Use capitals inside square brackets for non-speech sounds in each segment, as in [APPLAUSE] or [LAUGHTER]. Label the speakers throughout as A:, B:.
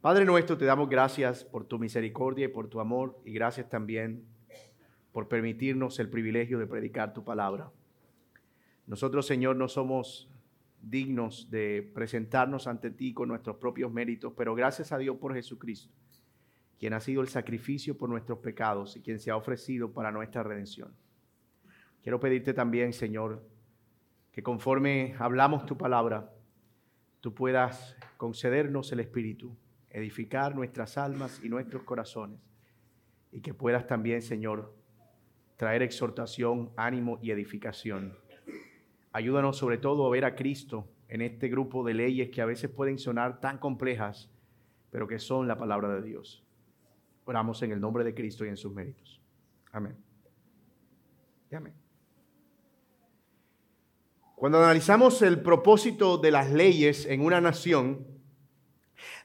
A: Padre nuestro, te damos gracias por tu misericordia y por tu amor y gracias también por permitirnos el privilegio de predicar tu palabra. Nosotros, Señor, no somos dignos de presentarnos ante ti con nuestros propios méritos, pero gracias a Dios por Jesucristo, quien ha sido el sacrificio por nuestros pecados y quien se ha ofrecido para nuestra redención. Quiero pedirte también, Señor, que conforme hablamos tu palabra, tú puedas concedernos el Espíritu, edificar nuestras almas y nuestros corazones, y que puedas también, Señor, traer exhortación, ánimo y edificación. Ayúdanos sobre todo a ver a Cristo en este grupo de leyes que a veces pueden sonar tan complejas, pero que son la palabra de Dios. Oramos en el nombre de Cristo y en sus méritos. Amén. amén. Cuando analizamos el propósito de las leyes en una nación,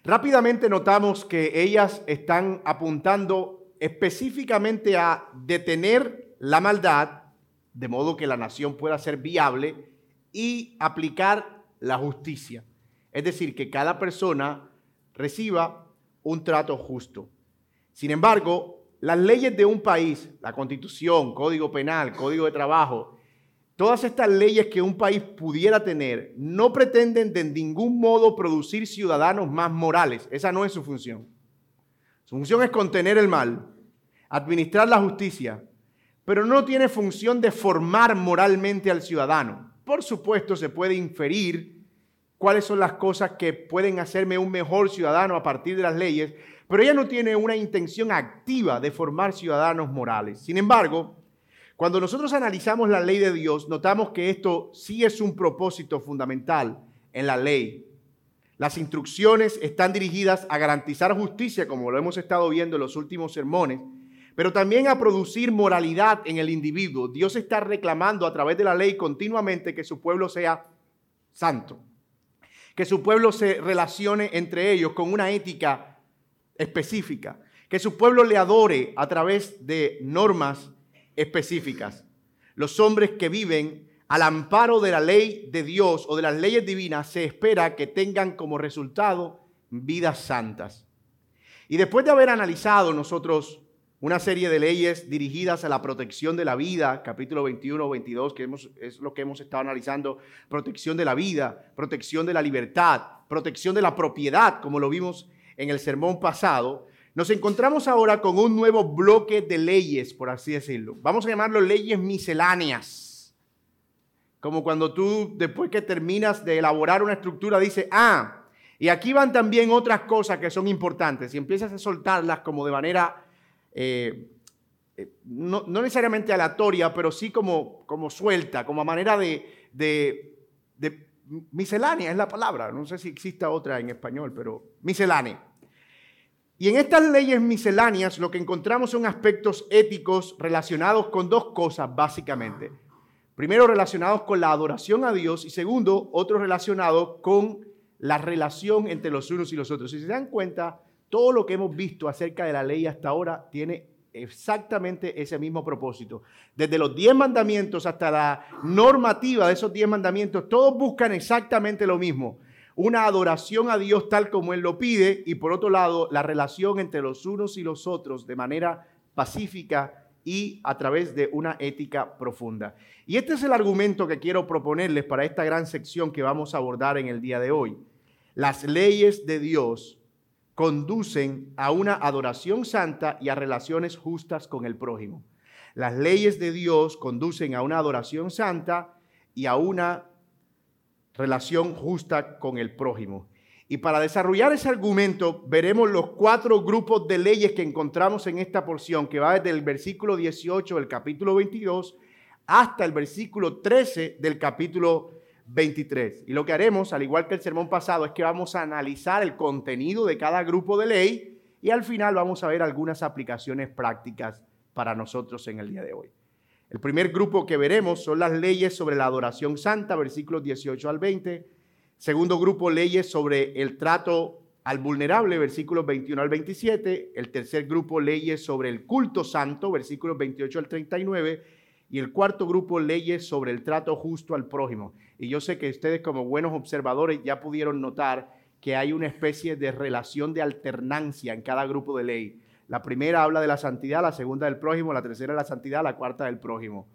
A: rápidamente notamos que ellas están apuntando específicamente a detener la maldad, de modo que la nación pueda ser viable, y aplicar la justicia. Es decir, que cada persona reciba un trato justo. Sin embargo, las leyes de un país, la constitución, código penal, código de trabajo, Todas estas leyes que un país pudiera tener no pretenden de ningún modo producir ciudadanos más morales. Esa no es su función. Su función es contener el mal, administrar la justicia, pero no tiene función de formar moralmente al ciudadano. Por supuesto, se puede inferir cuáles son las cosas que pueden hacerme un mejor ciudadano a partir de las leyes, pero ella no tiene una intención activa de formar ciudadanos morales. Sin embargo, cuando nosotros analizamos la ley de Dios, notamos que esto sí es un propósito fundamental en la ley. Las instrucciones están dirigidas a garantizar justicia, como lo hemos estado viendo en los últimos sermones, pero también a producir moralidad en el individuo. Dios está reclamando a través de la ley continuamente que su pueblo sea santo, que su pueblo se relacione entre ellos con una ética específica, que su pueblo le adore a través de normas específicas. Los hombres que viven al amparo de la ley de Dios o de las leyes divinas se espera que tengan como resultado vidas santas. Y después de haber analizado nosotros una serie de leyes dirigidas a la protección de la vida, capítulo 21 22, que es lo que hemos estado analizando, protección de la vida, protección de la libertad, protección de la propiedad, como lo vimos en el sermón pasado, nos encontramos ahora con un nuevo bloque de leyes, por así decirlo. Vamos a llamarlo leyes misceláneas. Como cuando tú, después que terminas de elaborar una estructura, dices, ah, y aquí van también otras cosas que son importantes. Y empiezas a soltarlas como de manera, eh, eh, no, necesariamente aleatoria, pero sí como, como suelta, como a manera de, de miscelánea, es la palabra. No sé si exista otra en español, pero miscelánea. Y en estas leyes misceláneas lo que encontramos son aspectos éticos relacionados con dos cosas básicamente. Primero relacionados con la adoración a Dios y segundo otro relacionado con la relación entre los unos y los otros. Si se dan cuenta, todo lo que hemos visto acerca de la ley hasta ahora tiene exactamente ese mismo propósito. Desde los diez mandamientos hasta la normativa de esos diez mandamientos, todos buscan exactamente lo mismo una adoración a Dios tal como Él lo pide y por otro lado la relación entre los unos y los otros de manera pacífica y a través de una ética profunda. Y este es el argumento que quiero proponerles para esta gran sección que vamos a abordar en el día de hoy. Las leyes de Dios conducen a una adoración santa y a relaciones justas con el prójimo. Las leyes de Dios conducen a una adoración santa y a una relación justa con el prójimo. Y para desarrollar ese argumento, veremos los cuatro grupos de leyes que encontramos en esta porción, que va desde el versículo 18 del capítulo 22 hasta el versículo 13 del capítulo 23. Y lo que haremos, al igual que el sermón pasado, es que vamos a analizar el contenido de cada grupo de ley y al final vamos a ver algunas aplicaciones prácticas para nosotros en el día de hoy. El primer grupo que veremos son las leyes sobre la adoración santa, versículos 18 al 20. Segundo grupo, leyes sobre el trato al vulnerable, versículos 21 al 27. El tercer grupo, leyes sobre el culto santo, versículos 28 al 39. Y el cuarto grupo, leyes sobre el trato justo al prójimo. Y yo sé que ustedes como buenos observadores ya pudieron notar que hay una especie de relación de alternancia en cada grupo de ley. La primera habla de la santidad, la segunda del prójimo, la tercera de la santidad, la cuarta del prójimo.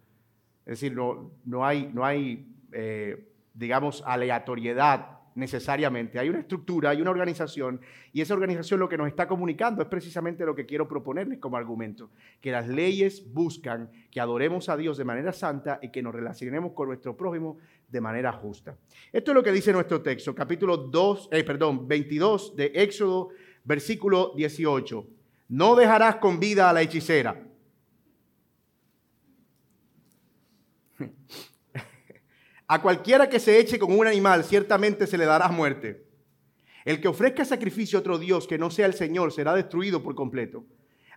A: Es decir, no, no hay, no hay eh, digamos, aleatoriedad necesariamente. Hay una estructura, hay una organización y esa organización lo que nos está comunicando es precisamente lo que quiero proponerles como argumento, que las leyes buscan que adoremos a Dios de manera santa y que nos relacionemos con nuestro prójimo de manera justa. Esto es lo que dice nuestro texto, capítulo 2, eh, perdón, 22 de Éxodo, versículo 18. No dejarás con vida a la hechicera. [LAUGHS] A cualquiera que se eche con un animal, ciertamente se le dará muerte. El que ofrezca sacrificio a otro Dios que no sea el Señor será destruido por completo.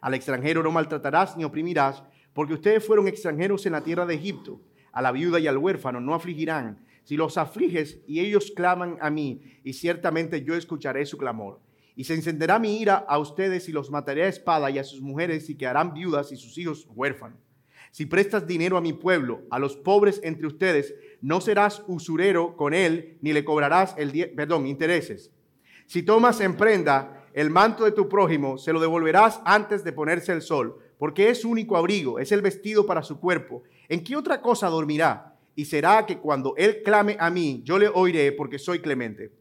A: Al extranjero no maltratarás ni oprimirás, porque ustedes fueron extranjeros en la tierra de Egipto. A la viuda y al huérfano no afligirán. Si los afliges y ellos claman a mí, y ciertamente yo escucharé su clamor. Y se encenderá mi ira a ustedes y los mataré a espada y a sus mujeres y quedarán viudas y sus hijos huérfanos. Si prestas dinero a mi pueblo, a los pobres entre ustedes, no serás usurero con él, ni le cobrarás el perdón, intereses. Si tomas en prenda el manto de tu prójimo, se lo devolverás antes de ponerse el sol, porque es único abrigo, es el vestido para su cuerpo. ¿En qué otra cosa dormirá? Y será que cuando él clame a mí, yo le oiré, porque soy clemente.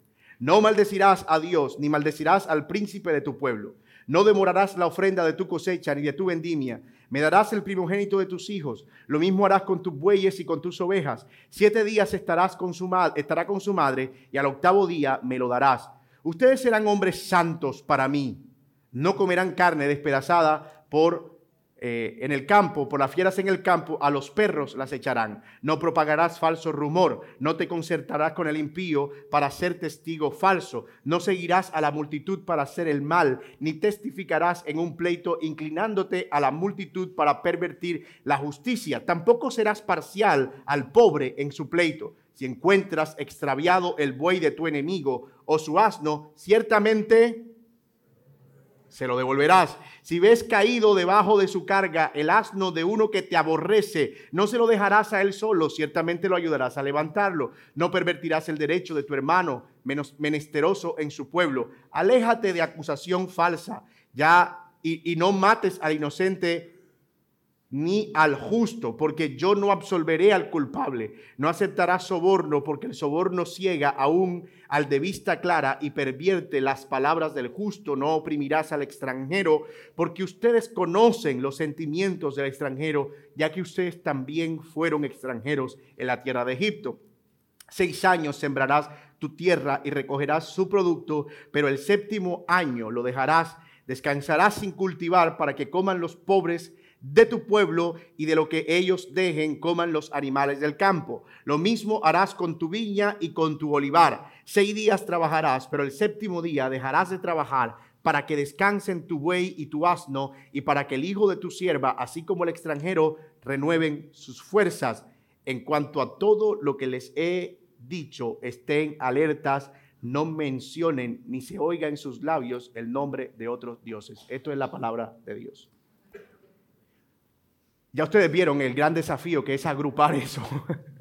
A: No maldecirás a Dios, ni maldecirás al príncipe de tu pueblo. No demorarás la ofrenda de tu cosecha ni de tu vendimia, me darás el primogénito de tus hijos. Lo mismo harás con tus bueyes y con tus ovejas. Siete días estarás con su estará con su madre y al octavo día me lo darás. Ustedes serán hombres santos para mí. No comerán carne despedazada por eh, en el campo, por las fieras en el campo, a los perros las echarán. No propagarás falso rumor, no te concertarás con el impío para ser testigo falso, no seguirás a la multitud para hacer el mal, ni testificarás en un pleito inclinándote a la multitud para pervertir la justicia. Tampoco serás parcial al pobre en su pleito. Si encuentras extraviado el buey de tu enemigo o su asno, ciertamente se lo devolverás. Si ves caído debajo de su carga el asno de uno que te aborrece, no se lo dejarás a él solo, ciertamente lo ayudarás a levantarlo. No pervertirás el derecho de tu hermano menos menesteroso en su pueblo. Aléjate de acusación falsa, ya y, y no mates al inocente ni al justo, porque yo no absolveré al culpable. No aceptarás soborno, porque el soborno ciega aún al de vista clara y pervierte las palabras del justo. No oprimirás al extranjero, porque ustedes conocen los sentimientos del extranjero, ya que ustedes también fueron extranjeros en la tierra de Egipto. Seis años sembrarás tu tierra y recogerás su producto, pero el séptimo año lo dejarás, descansarás sin cultivar para que coman los pobres de tu pueblo y de lo que ellos dejen coman los animales del campo. Lo mismo harás con tu viña y con tu olivar. Seis días trabajarás, pero el séptimo día dejarás de trabajar para que descansen tu buey y tu asno y para que el hijo de tu sierva, así como el extranjero, renueven sus fuerzas. En cuanto a todo lo que les he dicho, estén alertas, no mencionen ni se oiga en sus labios el nombre de otros dioses. Esto es la palabra de Dios. Ya ustedes vieron el gran desafío que es agrupar eso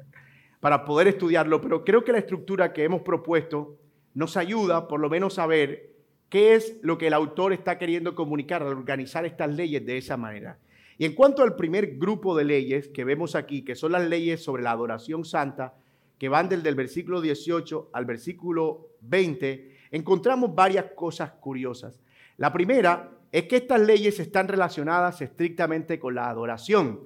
A: [LAUGHS] para poder estudiarlo, pero creo que la estructura que hemos propuesto nos ayuda por lo menos a ver qué es lo que el autor está queriendo comunicar al organizar estas leyes de esa manera. Y en cuanto al primer grupo de leyes que vemos aquí, que son las leyes sobre la adoración santa, que van desde el versículo 18 al versículo 20, encontramos varias cosas curiosas. La primera es que estas leyes están relacionadas estrictamente con la adoración.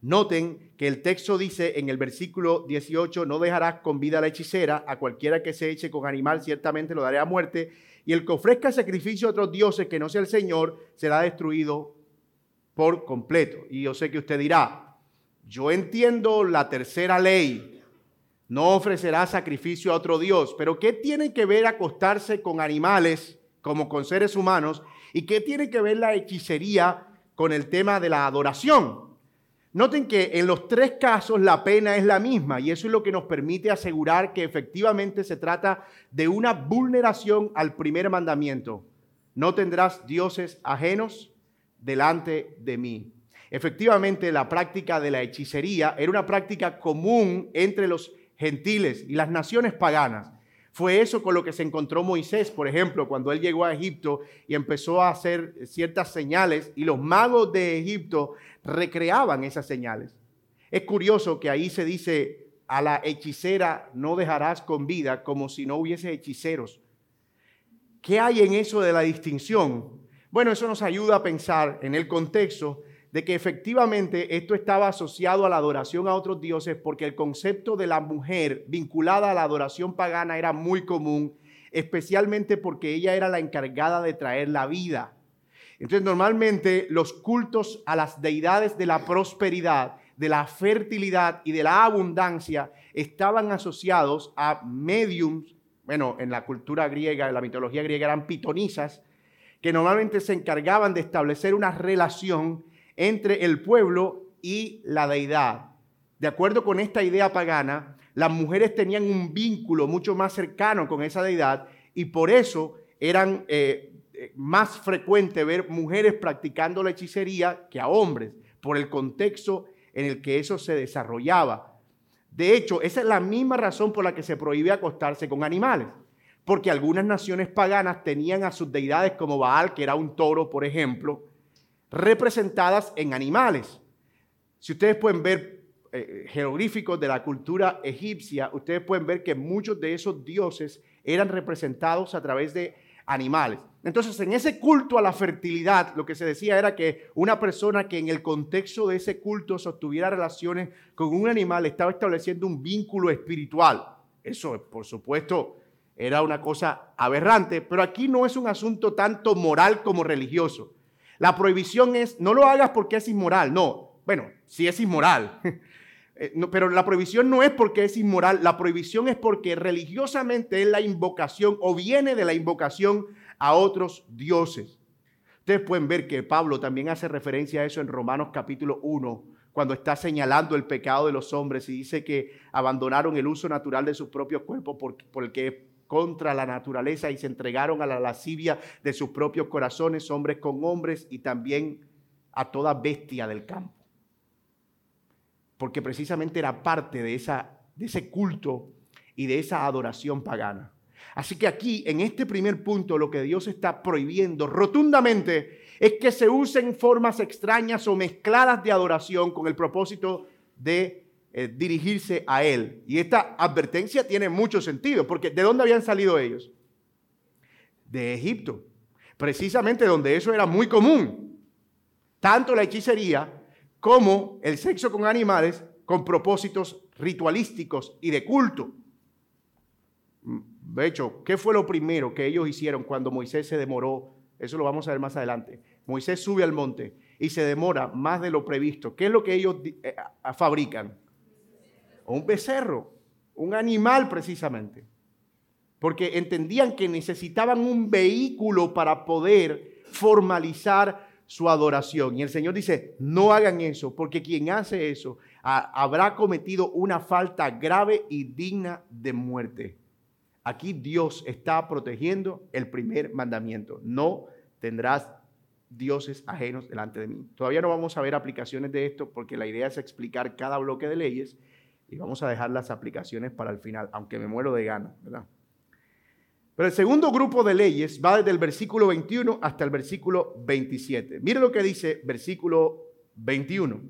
A: Noten que el texto dice en el versículo 18, no dejarás con vida a la hechicera, a cualquiera que se eche con animal ciertamente lo daré a muerte, y el que ofrezca sacrificio a otros dioses que no sea el Señor será destruido por completo. Y yo sé que usted dirá, yo entiendo la tercera ley, no ofrecerá sacrificio a otro Dios, pero ¿qué tiene que ver acostarse con animales como con seres humanos ¿Y qué tiene que ver la hechicería con el tema de la adoración? Noten que en los tres casos la pena es la misma y eso es lo que nos permite asegurar que efectivamente se trata de una vulneración al primer mandamiento. No tendrás dioses ajenos delante de mí. Efectivamente, la práctica de la hechicería era una práctica común entre los gentiles y las naciones paganas. Fue eso con lo que se encontró Moisés, por ejemplo, cuando él llegó a Egipto y empezó a hacer ciertas señales y los magos de Egipto recreaban esas señales. Es curioso que ahí se dice, a la hechicera no dejarás con vida como si no hubiese hechiceros. ¿Qué hay en eso de la distinción? Bueno, eso nos ayuda a pensar en el contexto de que efectivamente esto estaba asociado a la adoración a otros dioses porque el concepto de la mujer vinculada a la adoración pagana era muy común, especialmente porque ella era la encargada de traer la vida. Entonces normalmente los cultos a las deidades de la prosperidad, de la fertilidad y de la abundancia estaban asociados a mediums, bueno, en la cultura griega, en la mitología griega eran pitonisas, que normalmente se encargaban de establecer una relación entre el pueblo y la deidad. De acuerdo con esta idea pagana, las mujeres tenían un vínculo mucho más cercano con esa deidad y por eso eran eh, eh, más frecuente ver mujeres practicando la hechicería que a hombres, por el contexto en el que eso se desarrollaba. De hecho, esa es la misma razón por la que se prohíbe acostarse con animales, porque algunas naciones paganas tenían a sus deidades como Baal, que era un toro, por ejemplo, representadas en animales. Si ustedes pueden ver eh, jeroglíficos de la cultura egipcia, ustedes pueden ver que muchos de esos dioses eran representados a través de animales. Entonces, en ese culto a la fertilidad, lo que se decía era que una persona que en el contexto de ese culto sostuviera relaciones con un animal estaba estableciendo un vínculo espiritual. Eso, por supuesto, era una cosa aberrante, pero aquí no es un asunto tanto moral como religioso. La prohibición es, no lo hagas porque es inmoral, no. Bueno, sí es inmoral. [LAUGHS] Eh, pero la prohibición no es porque es inmoral, la prohibición es porque religiosamente es la invocación o viene de la invocación a otros dioses. Ustedes pueden ver que Pablo también hace referencia a eso en Romanos capítulo 1, cuando está señalando el pecado de los hombres y dice que abandonaron el uso natural de sus propios cuerpos por, por el que contra la naturaleza y se entregaron a la lascivia de sus propios corazones, hombres con hombres y también a toda bestia del campo. Porque precisamente era parte de, esa, de ese culto y de esa adoración pagana. Así que aquí, en este primer punto, lo que Dios está prohibiendo rotundamente es que se usen formas extrañas o mezcladas de adoración con el propósito de eh, dirigirse a él. Y esta advertencia tiene mucho sentido, porque ¿de dónde habían salido ellos? De Egipto, precisamente donde eso era muy común. Tanto la hechicería como el sexo con animales con propósitos ritualísticos y de culto. De hecho, ¿qué fue lo primero que ellos hicieron cuando Moisés se demoró? Eso lo vamos a ver más adelante. Moisés sube al monte y se demora más de lo previsto. ¿Qué es lo que ellos eh, un becerro, un animal precisamente, porque entendían que necesitaban un vehículo para poder formalizar su adoración. Y el Señor dice, no hagan eso, porque quien hace eso habrá cometido una falta grave y digna de muerte. Aquí Dios está protegiendo el primer mandamiento. No tendrás dioses ajenos delante de mí. Todavía no vamos a ver aplicaciones de esto porque la idea es explicar cada bloque de leyes y vamos a dejar las aplicaciones para el final, aunque me muero de gana, ¿verdad? Pero el segundo grupo de leyes va desde el versículo 21 hasta el versículo 27. Mire lo que dice versículo 21.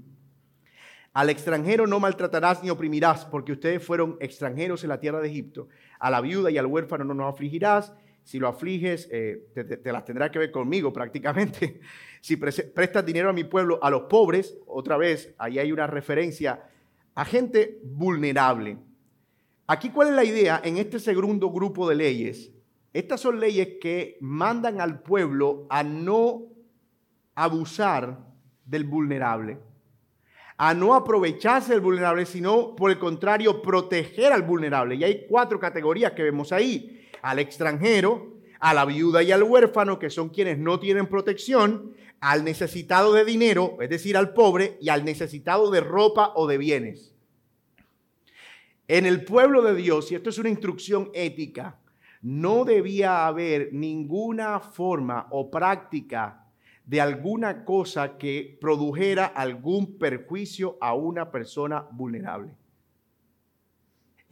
A: Al extranjero no maltratarás ni oprimirás, porque ustedes fueron extranjeros en la tierra de Egipto. A la viuda y al huérfano no nos afligirás. Si lo afliges, eh, te, te, las tendrás que ver conmigo prácticamente. [LAUGHS] Si prestas dinero a mi pueblo, a los pobres, otra vez, ahí hay una referencia a gente vulnerable. Aquí, ¿cuál es la idea en este segundo grupo de leyes? Estas son leyes que mandan al pueblo a no abusar del vulnerable, a no aprovecharse del vulnerable, sino por el contrario, proteger al vulnerable. Y hay cuatro categorías que vemos ahí. Al extranjero, a la viuda y al huérfano, que son quienes no tienen protección, al necesitado de dinero, es decir, al pobre, y al necesitado de ropa o de bienes. En el pueblo de Dios, y esto es una instrucción ética, no debía haber ninguna forma o práctica de alguna cosa que produjera algún perjuicio a una persona vulnerable.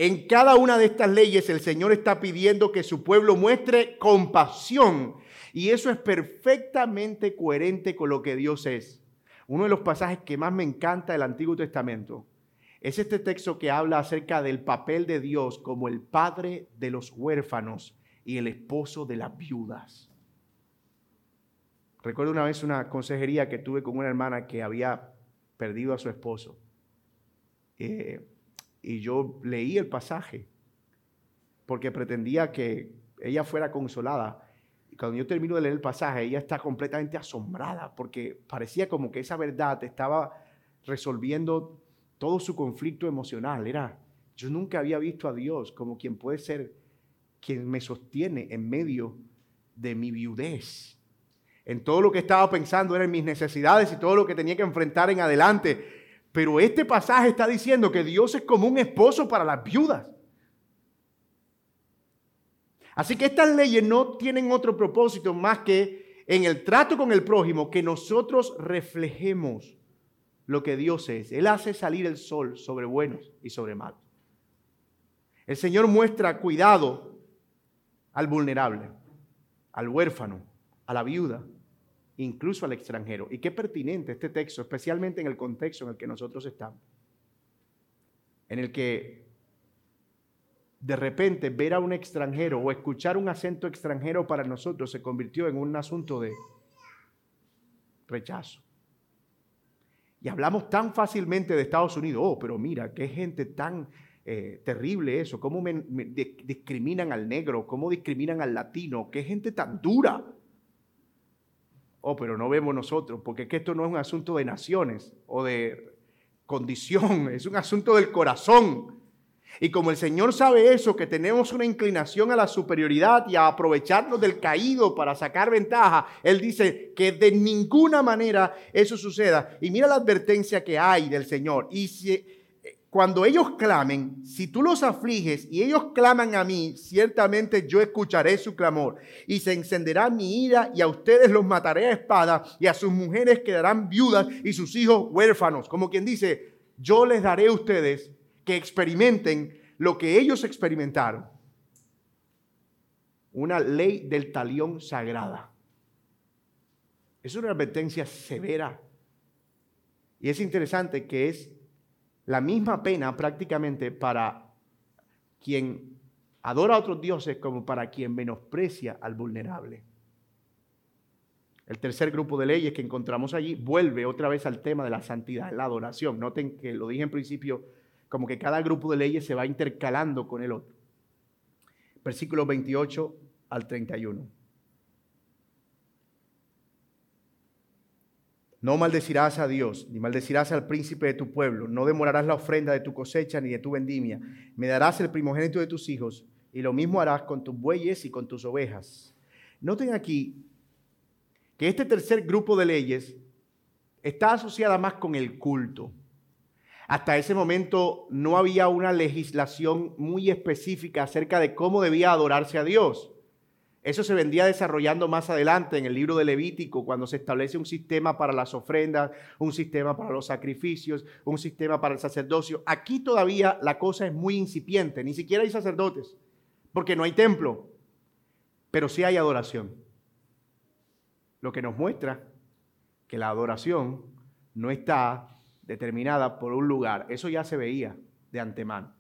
A: En cada una de estas leyes el Señor está pidiendo que su pueblo muestre compasión y eso es perfectamente coherente con lo que Dios es. Uno de los pasajes que más me encanta del Antiguo Testamento es este texto que habla acerca del papel de Dios como el padre de los huérfanos y el esposo de las viudas. Recuerdo una vez una consejería que tuve con una hermana que había perdido a su esposo. Eh, y yo leí el pasaje porque pretendía que ella fuera consolada. Y cuando yo termino de leer el pasaje, ella está completamente asombrada porque parecía como que esa verdad estaba resolviendo todo su conflicto emocional. Era, yo nunca había visto a Dios como quien puede ser quien me sostiene en medio de mi viudez. En todo lo que estaba pensando eran mis necesidades y todo lo que tenía que enfrentar en adelante. Pero este pasaje está diciendo que Dios es como un esposo para las viudas. Así que estas leyes no tienen otro propósito más que en el trato con el prójimo que nosotros reflejemos lo que Dios es. Él hace salir el sol sobre buenos y sobre malos. El Señor muestra cuidado al vulnerable, al huérfano, a la viuda, incluso al extranjero. Y qué pertinente este texto, especialmente en el contexto en el que nosotros estamos. En el que de repente ver a un extranjero o escuchar un acento extranjero para nosotros se convirtió en un asunto de rechazo. Y hablamos tan fácilmente de Estados Unidos, oh, pero mira, qué gente tan eh, terrible eso, cómo discriminan al negro, cómo discriminan al latino, qué gente tan dura. Oh, pero no vemos nosotros, porque es que esto no es un asunto de naciones o de condición, [LAUGHS] es un asunto del corazón. Y como el Señor sabe eso, que tenemos una inclinación a la superioridad y a aprovecharnos del caído para sacar ventaja, Él dice que de ninguna manera eso suceda. Y mira la advertencia que hay del Señor. Y si cuando ellos clamen, si tú los afliges y ellos claman a mí, ciertamente yo escucharé su clamor y se encenderá mi ira y a ustedes los mataré a espada y a sus mujeres quedarán viudas y sus hijos huérfanos. Como quien dice, yo les daré a ustedes que experimenten lo que ellos experimentaron. Una ley del talión sagrada. Es una advertencia severa. Y es interesante que es la misma pena prácticamente para quien adora a otros dioses como para quien menosprecia al vulnerable. El tercer grupo de leyes que encontramos allí vuelve otra vez al tema de la santidad, la adoración. Noten que lo dije en principio, como que cada grupo de leyes se va intercalando con el otro. Versículos 28 al 31. No maldecirás a Dios, ni maldecirás al príncipe de tu pueblo, no demorarás la ofrenda de tu cosecha ni de tu vendimia. Me darás el primogénito de tus hijos, y lo mismo harás con tus bueyes y con tus ovejas. Noten aquí que este tercer grupo de leyes está asociada más con el culto. Hasta ese momento no había una legislación muy específica acerca de cómo debía adorarse a Dios. Eso se vendría desarrollando más adelante en el libro de Levítico, cuando se establece un sistema para las ofrendas, un sistema para los sacrificios, un sistema para el sacerdocio. Aquí todavía la cosa es muy incipiente, ni siquiera hay sacerdotes, porque no hay templo, pero sí hay adoración. Lo que nos muestra que la adoración no está determinada por un lugar, eso ya se veía de antemano.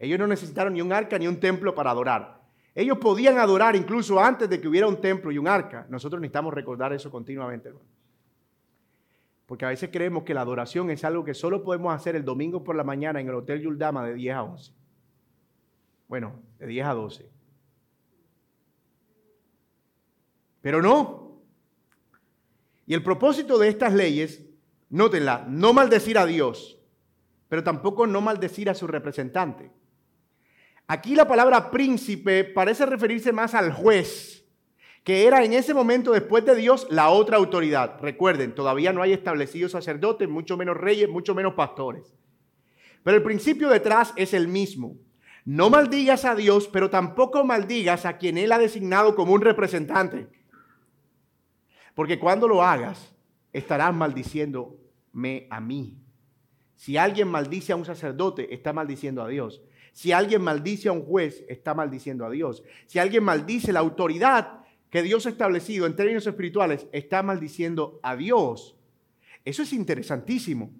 A: Ellos no necesitaron ni un arca ni un templo para adorar. Ellos podían adorar incluso antes de que hubiera un templo y un arca. Nosotros necesitamos recordar eso continuamente, hermano. Porque a veces creemos que la adoración es algo que solo podemos hacer el domingo por la mañana en el Hotel Yuldama de 10 a 11. Bueno, de 10 a 12. Pero no. Y el propósito de estas leyes, nótenla, no maldecir a Dios, pero tampoco no maldecir a su representante. Aquí la palabra príncipe parece referirse más al juez, que era en ese momento después de Dios la otra autoridad. Recuerden, todavía no hay establecidos sacerdotes, mucho menos reyes, mucho menos pastores. Pero el principio detrás es el mismo. No maldigas a Dios, pero tampoco maldigas a quien Él ha designado como un representante. Porque cuando lo hagas, estarás maldiciéndome a mí. Si alguien maldice a un sacerdote, está maldiciendo a Dios. Si alguien maldice a un juez, está maldiciendo a Dios. Si alguien maldice la autoridad que Dios ha establecido en términos espirituales, está maldiciendo a Dios. Eso es interesantísimo,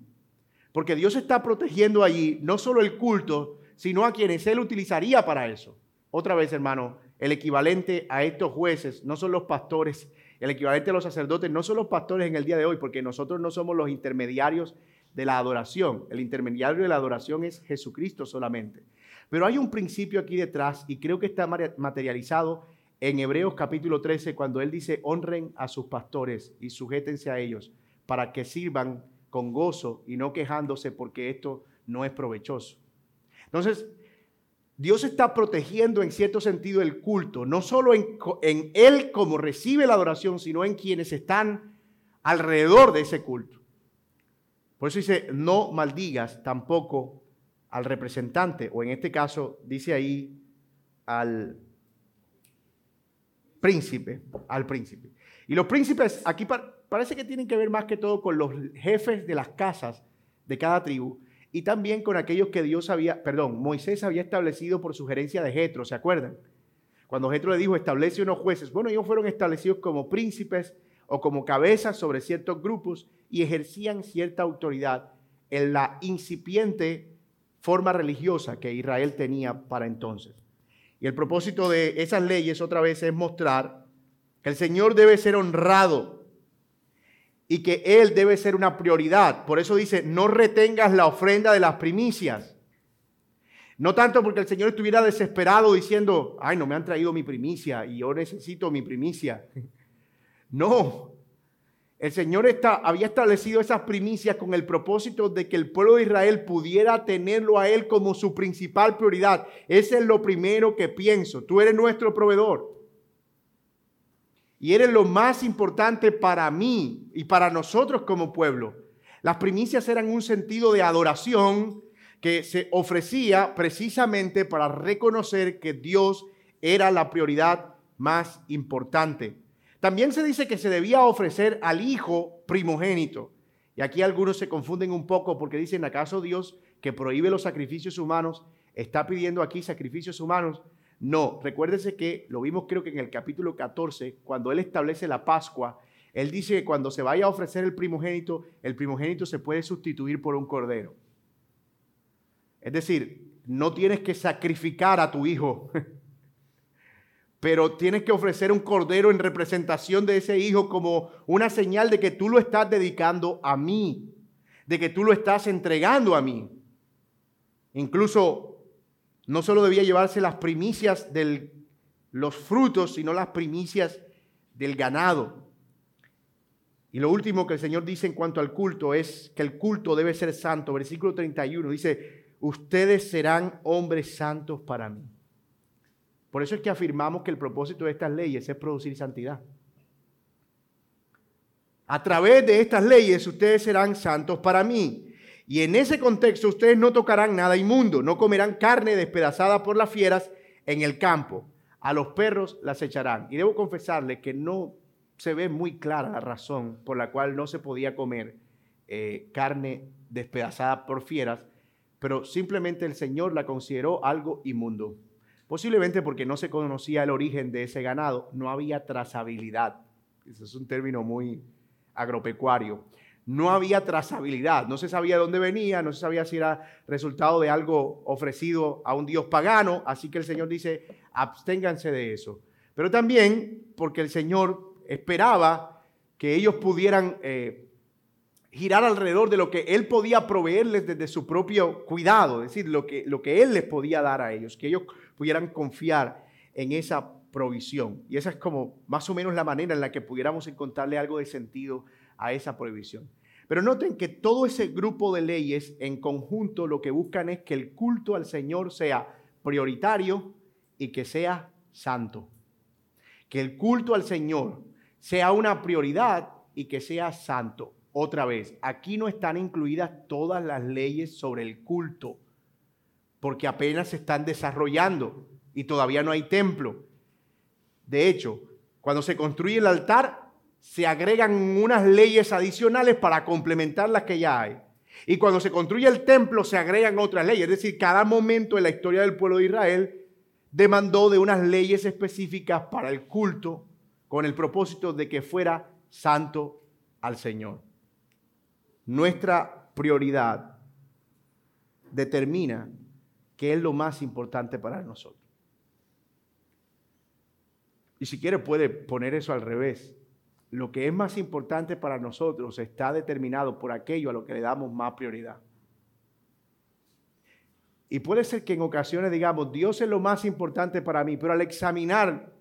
A: porque Dios está protegiendo allí no solo el culto, sino a quienes Él utilizaría para eso. Otra vez, hermano, el equivalente a estos jueces no son los pastores, el equivalente a los sacerdotes no son los pastores en el día de hoy, porque nosotros no somos los intermediarios de la adoración. El intermediario de la adoración es Jesucristo solamente. Pero hay un principio aquí detrás y creo que está materializado en Hebreos capítulo 13 cuando él dice, honren a sus pastores y sujétense a ellos para que sirvan con gozo y no quejándose porque esto no es provechoso. Entonces, Dios está protegiendo en cierto sentido el culto, no solo en, en, Él como recibe la adoración, sino en quienes están alrededor de ese culto. Por eso dice, no maldigas tampoco al representante, o en este caso dice ahí al príncipe, al príncipe. Y los príncipes aquí parece que tienen que ver más que todo con los jefes de las casas de cada tribu y también con aquellos que Dios había, perdón, Moisés había establecido por sugerencia de Jetro, ¿se acuerdan? Cuando Jetro le dijo, establece unos jueces, bueno, ellos fueron establecidos como príncipes o como cabezas sobre ciertos grupos y ejercían cierta autoridad en la incipiente forma religiosa que Israel tenía para entonces. Y el propósito de esas leyes otra vez es mostrar que el Señor debe ser honrado y que Él debe ser una prioridad. Por eso dice, no retengas la ofrenda de las primicias. No tanto porque el Señor estuviera desesperado diciendo, ay, no me han traído mi primicia y yo necesito mi primicia. No, el Señor está, había establecido esas primicias con el propósito de que el pueblo de Israel pudiera tenerlo a Él como su principal prioridad. Ese es lo primero que pienso. Tú eres nuestro proveedor. Y eres lo más importante para mí y para nosotros como pueblo. Las primicias eran un sentido de adoración que se ofrecía precisamente para reconocer que Dios era la prioridad más importante. También se dice que se debía ofrecer al hijo primogénito. Y aquí algunos se confunden un poco porque dicen, ¿acaso Dios que prohíbe los sacrificios humanos está pidiendo aquí sacrificios humanos? No, recuérdese que lo vimos creo que en el capítulo 14, cuando Él establece la Pascua, Él dice que cuando se vaya a ofrecer el primogénito, el primogénito se puede sustituir por un cordero. Es decir, no tienes que sacrificar a tu hijo [LAUGHS] pero tienes que ofrecer un cordero en representación de ese hijo como una señal de que tú lo estás dedicando a mí, de que tú lo estás entregando a mí. Incluso no solo debía llevarse las primicias de los frutos, sino las primicias del ganado. Y lo último que el Señor dice en cuanto al culto es que el culto debe ser santo. Versículo 31 dice, ustedes serán hombres santos para mí. Por eso es que afirmamos que el propósito de estas leyes es producir santidad. A través de estas leyes ustedes serán santos para mí. Y en ese contexto ustedes no tocarán nada inmundo, no comerán carne despedazada por las fieras en el campo. A los perros las echarán. Y debo confesarle que no se ve muy clara la razón por la cual no se podía comer eh, carne despedazada por fieras, pero simplemente el Señor la consideró algo inmundo. Posiblemente porque no se conocía el origen de ese ganado, no había trazabilidad. Ese es un término muy agropecuario. No había trazabilidad, no se sabía de dónde venía, no se sabía si era resultado de algo ofrecido a un dios pagano, así que el Señor dice, absténganse de eso. Pero también porque el Señor esperaba que ellos pudieran eh, girar alrededor de lo que Él podía proveerles desde su propio cuidado, es decir, lo que, lo que Él les podía dar a ellos, que ellos pudieran confiar en esa provisión. Y esa es como más o menos la manera en la que pudiéramos encontrarle algo de sentido a esa provisión. Pero noten que todo ese grupo de leyes en conjunto lo que buscan es que el culto al Señor sea prioritario y que sea santo. Que el culto al Señor sea una prioridad y que sea santo. Otra vez, aquí no están incluidas todas las leyes sobre el culto porque apenas se están desarrollando y todavía no hay templo. De hecho, cuando se construye el altar, se agregan unas leyes adicionales para complementar las que ya hay. Y cuando se construye el templo se agregan otras leyes. Es decir, cada momento en la historia del pueblo de Israel demandó de unas leyes específicas para el culto con el propósito de que fuera santo al Señor. Nuestra prioridad determina qué es lo más importante para nosotros. Y si quiere puede poner eso al revés. Lo que es más importante para nosotros está determinado por aquello a lo que le damos más prioridad. Y puede ser que en ocasiones digamos, Dios es lo más importante para mí, pero al examinar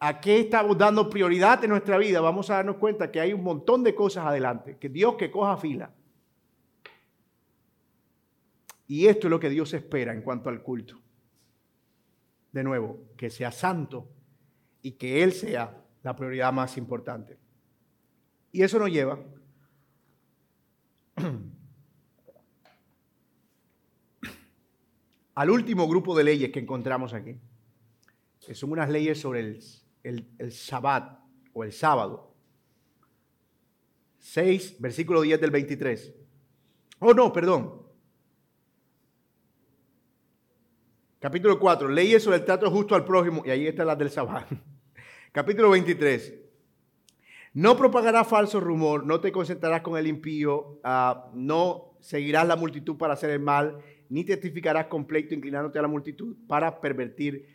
A: a qué estamos dando prioridad en nuestra vida, vamos a darnos cuenta que hay un montón de cosas adelante, que Dios que coja fila. Y esto es lo que Dios espera en cuanto al culto. De nuevo, que sea santo y que Él sea la prioridad más importante. Y eso nos lleva [CLEARS THROAT] al último grupo de leyes que encontramos aquí, que son unas leyes sobre el, el, Shabbat o el sábado. 6, versículo 10 del 23. Oh, no, perdón. Capítulo 4, leyes sobre el trato justo al prójimo, y ahí está la del Shabbat. [LAUGHS] Capítulo 23. No propagarás falso rumor, no te concentrarás con el impío, uh, no seguirás la multitud para hacer el mal, ni testificarás con pleito inclinándote a la multitud para pervertir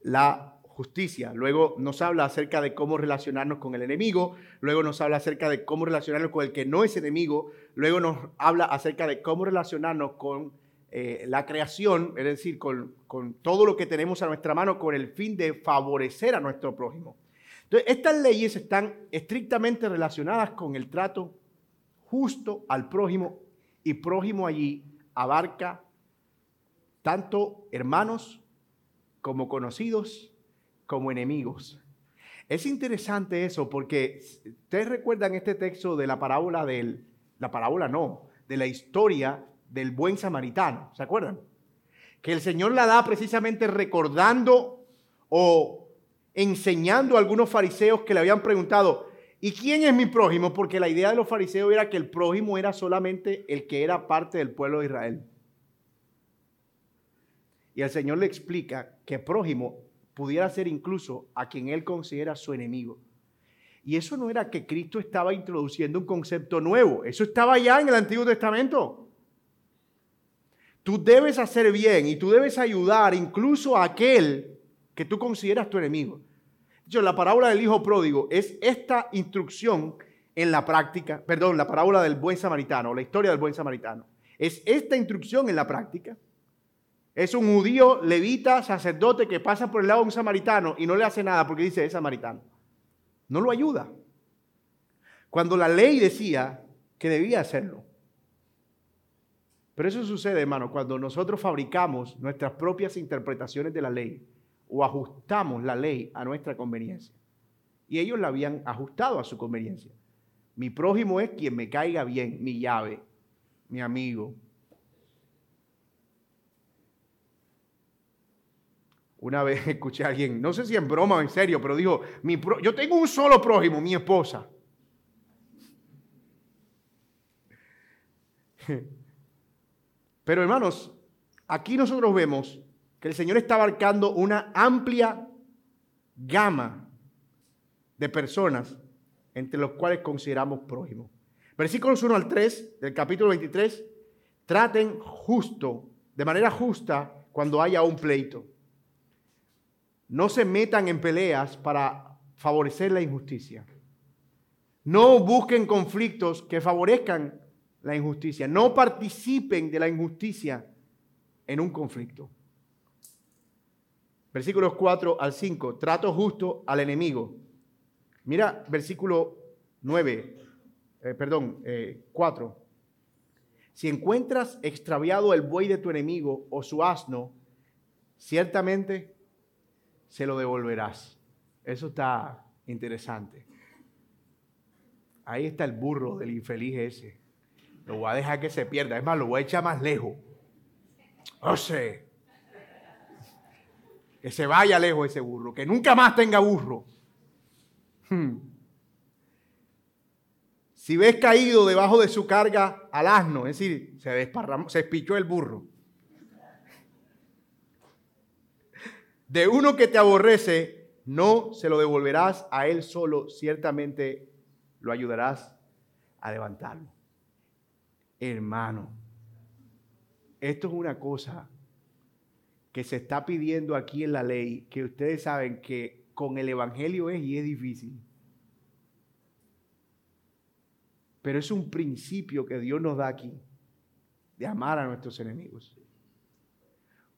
A: la justicia. Luego nos habla acerca de cómo relacionarnos con el enemigo, luego nos habla acerca de cómo relacionarnos con el que no es enemigo, luego nos habla acerca de cómo relacionarnos con eh, la creación, es decir, con, con todo lo que tenemos a nuestra mano con el fin de favorecer a nuestro prójimo. Entonces, estas leyes están estrictamente relacionadas con el trato justo al prójimo y prójimo allí abarca tanto hermanos como conocidos como enemigos. Es interesante eso porque ustedes recuerdan este texto de la parábola del, la parábola no, de la historia del buen samaritano, ¿se acuerdan? Que el Señor la da precisamente recordando o enseñando a algunos fariseos que le habían preguntado, ¿y quién es mi prójimo? Porque la idea de los fariseos era que el prójimo era solamente el que era parte del pueblo de Israel. Y el Señor le explica que prójimo pudiera ser incluso a quien él considera su enemigo. Y eso no era que Cristo estaba introduciendo un concepto nuevo, eso estaba ya en el Antiguo Testamento. Tú debes hacer bien y tú debes ayudar incluso a aquel que tú consideras tu enemigo. Hecho, la parábola del hijo pródigo es esta instrucción en la práctica, perdón, la parábola del buen samaritano, la historia del buen samaritano. Es esta instrucción en la práctica es un judío levita, sacerdote, que pasa por el lado de un samaritano y no le hace nada porque dice es samaritano. No lo ayuda. Cuando la ley decía que debía hacerlo. Pero eso sucede, hermano, cuando nosotros fabricamos nuestras propias interpretaciones de la ley o ajustamos la ley a nuestra conveniencia. Y ellos la habían ajustado a su conveniencia. Mi prójimo es quien me caiga bien, mi llave, mi amigo, Una vez [LAUGHS] escuché a alguien, no sé si en broma o en serio, pero dijo, mi yo tengo un solo prójimo, mi esposa. [LAUGHS] Pero hermanos, aquí nosotros vemos que el Señor está abarcando una amplia gama de personas entre los cuales consideramos prójimos. Versículos 1 al 3 del capítulo 23, traten justo, de manera justa, cuando haya un pleito. No se metan en peleas para favorecer la injusticia. No busquen conflictos que favorezcan la injusticia. No participen de la injusticia en un conflicto. Versículos 4 al 5. Trato justo al enemigo. Mira versículo 9, eh, perdón, 4. Eh, si encuentras extraviado el buey de tu enemigo o su asno, ciertamente se lo devolverás. Eso está interesante. Ahí está el burro del infeliz ese. Lo voy a dejar que se pierda. Es más, lo voy a echar más lejos. O sea, que se vaya lejos ese burro. Que nunca más tenga burro. Hmm. Si ves caído debajo de su carga al asno, es decir, se desparramó, se espichó el burro. De uno que te aborrece, no se lo devolverás a él solo, ciertamente lo ayudarás a levantarlo. Hermano, esto es una cosa que se está pidiendo aquí en la ley, que ustedes saben que con el Evangelio es y es difícil. Pero es un principio que Dios nos da aquí, de amar a nuestros enemigos.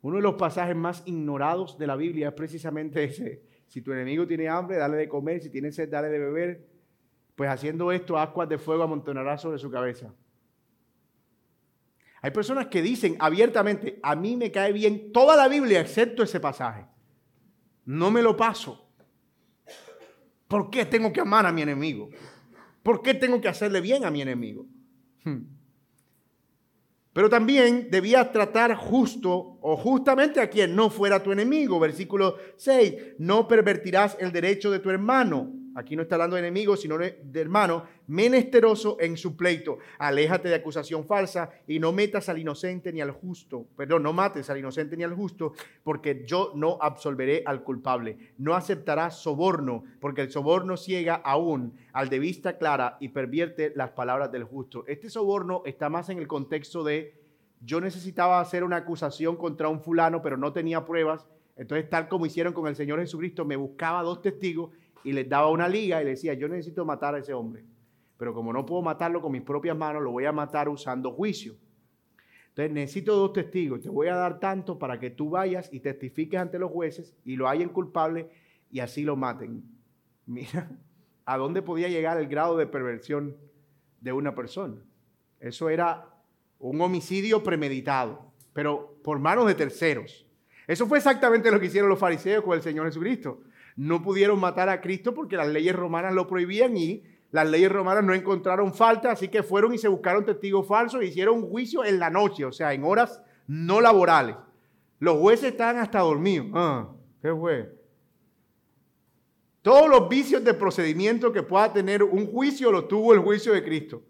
A: Uno de los pasajes más ignorados de la Biblia es precisamente ese. Si tu enemigo tiene hambre, dale de comer. Si tiene sed, dale de beber. Pues haciendo esto, ascuas de fuego amontonará sobre su cabeza. Hay personas que dicen abiertamente, a mí me cae bien toda la Biblia excepto ese pasaje. No me lo paso. ¿Por qué tengo que amar a mi enemigo? ¿Por qué tengo que hacerle bien a mi enemigo? Hmm. Pero también debías tratar justo o justamente a quien no fuera tu enemigo. Versículo 6, no pervertirás el derecho de tu hermano aquí no está hablando de enemigos, sino de, hermano, menesteroso en su pleito. Aléjate de acusación falsa y no metas al inocente ni al justo. Perdón, no mates al inocente ni al justo, porque yo no absolveré al culpable. No aceptarás soborno, porque el soborno ciega aún al de vista clara y pervierte las palabras del justo. Este soborno está más en el contexto de yo necesitaba hacer una acusación contra un fulano, pero no tenía pruebas. Entonces, tal como hicieron con el Señor Jesucristo, me buscaba dos testigos y les daba una liga y le decía, yo necesito matar a ese hombre, pero como no puedo matarlo con mis propias manos, lo voy a matar usando juicio. Entonces necesito dos testigos, te voy a dar tanto para que tú vayas y testifiques ante los jueces y lo hayan culpable y así lo maten. [LAUGHS] Mira, ¿a dónde podía llegar el grado de perversión de una persona? Eso era un homicidio premeditado, pero por manos de terceros. Eso fue exactamente lo que hicieron los fariseos con el Señor Jesucristo no pudieron matar a Cristo porque las leyes romanas lo prohibían y las leyes romanas no encontraron falta, así que fueron y se buscaron testigos falsos e hicieron juicio en la noche, o sea, en horas no laborales. Los jueces estaban hasta dormidos. Ah, ¿qué fue? Todos los vicios de procedimiento que pueda tener un juicio lo tuvo el juicio de Cristo.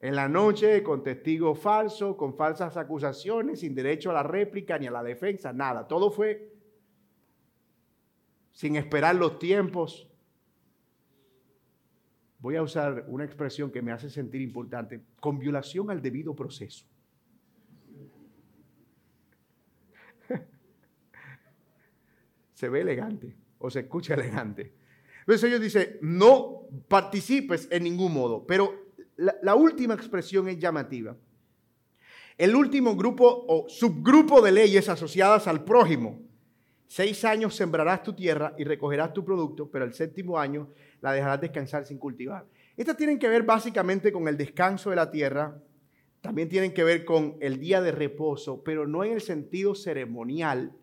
A: En la noche, con testigos falsos, con falsas acusaciones, sin derecho a la réplica ni a la defensa, nada. Todo fue sin esperar los tiempos. Voy a usar una expresión que me hace sentir importante, con violación al debido proceso. [LAUGHS] se ve elegante o se escucha elegante. Entonces ellos dicen, no participes en ningún modo, pero la, la última expresión es llamativa. El último grupo o subgrupo de leyes asociadas al prójimo Seis años sembrarás tu tierra y recogerás tu producto, pero el séptimo año la dejarás descansar sin cultivar. Estas tienen que ver básicamente con el descanso de la tierra, también tienen que ver con el día de reposo, pero no en el sentido ceremonial,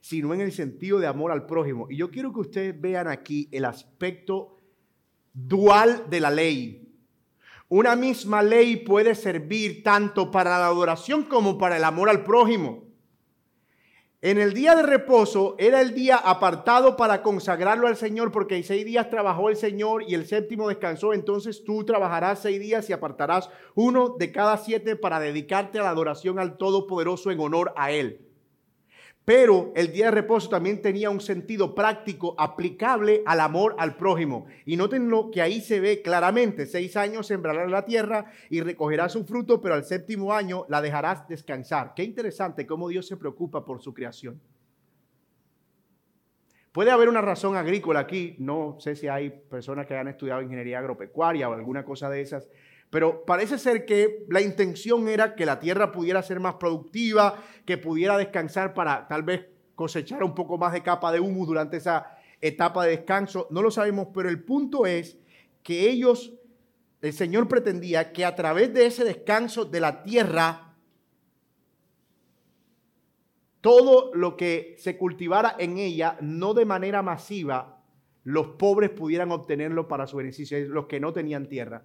A: sino en el sentido de amor al prójimo. Y yo quiero que ustedes vean aquí el aspecto dual de la ley. Una misma ley puede servir tanto para la adoración como para el amor al prójimo. En el día de reposo era el día apartado para consagrarlo al Señor, porque seis días trabajó el Señor y el séptimo descansó. Entonces tú trabajarás seis días y apartarás uno de cada siete para dedicarte a la adoración al Todopoderoso en honor a Él. Pero el día de reposo también tenía un sentido práctico aplicable al amor al prójimo. Y noten lo que ahí se ve claramente. Seis años sembrarás la tierra y recogerás su fruto, pero al séptimo año la dejarás descansar. Qué interesante cómo Dios se preocupa por su creación. Puede haber una razón agrícola aquí. No sé si hay personas que hayan estudiado ingeniería agropecuaria o alguna cosa de esas pero parece ser que la intención era que la tierra pudiera ser más productiva, que pudiera descansar para tal vez cosechar un poco más de capa de humus durante esa etapa de descanso. No lo sabemos, pero el punto es que ellos, el Señor pretendía que a través de ese descanso de la tierra, todo lo que se cultivara en ella, no de manera masiva, los pobres pudieran obtenerlo para su beneficio, los que no tenían tierra.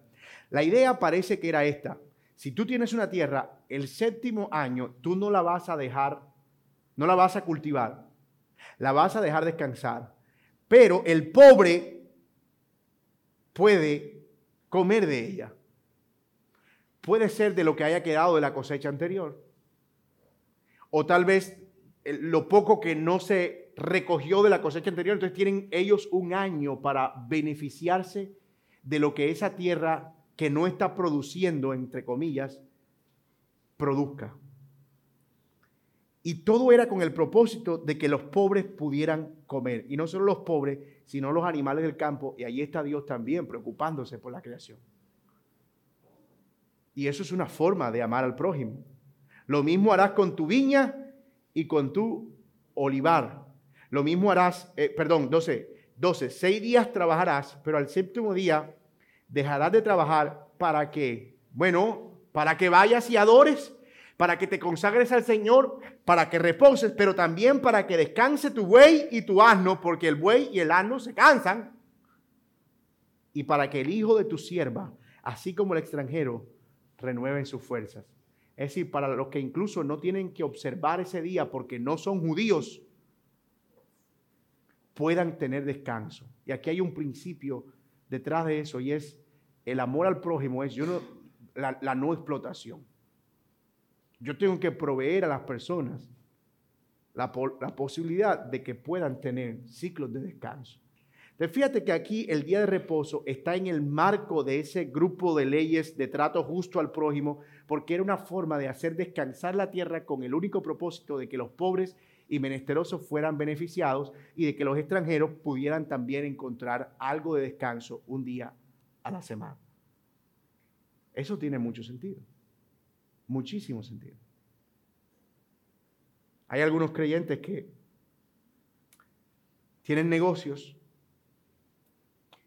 A: La idea parece que era esta. Si tú tienes una tierra, el séptimo año tú no la vas a dejar, no la vas a cultivar, la vas a dejar descansar. Pero el pobre puede comer de ella. Puede ser de lo que haya quedado de la cosecha anterior. O tal vez lo poco que no se recogió de la cosecha anterior. Entonces tienen ellos un año para beneficiarse de lo que esa tierra que no está produciendo, entre comillas, produzca. Y todo era con el propósito de que los pobres pudieran comer. Y no solo los pobres, sino los animales del campo. Y ahí está Dios también preocupándose por la creación. Y eso es una forma de amar al prójimo. Lo mismo harás con tu viña y con tu olivar. Lo mismo harás, eh, perdón, 12, 12, seis días trabajarás, pero al séptimo día dejarás de trabajar para que, bueno, para que vayas y adores para que te consagres al Señor, para que reposes, pero también para que descanse tu buey y tu asno, porque el buey y el asno se cansan, y para que el hijo de tu sierva, así como el extranjero, renueven sus fuerzas. Es decir, para los que incluso no tienen que observar ese día porque no son judíos, puedan tener descanso. Y aquí hay un principio detrás de eso y es el amor al prójimo, es yo la, la no explotación. Yo tengo que proveer a las personas la, posibilidad de que puedan tener ciclos de descanso. Entonces, fíjate que aquí el día de reposo está en el marco de ese grupo de leyes de trato justo al prójimo, porque era una forma de hacer descansar la tierra con el único propósito de que los pobres y menesterosos fueran beneficiados y de que los extranjeros pudieran también encontrar algo de descanso un día a la semana. Eso tiene mucho sentido muchísimo sentido. Hay algunos creyentes que tienen negocios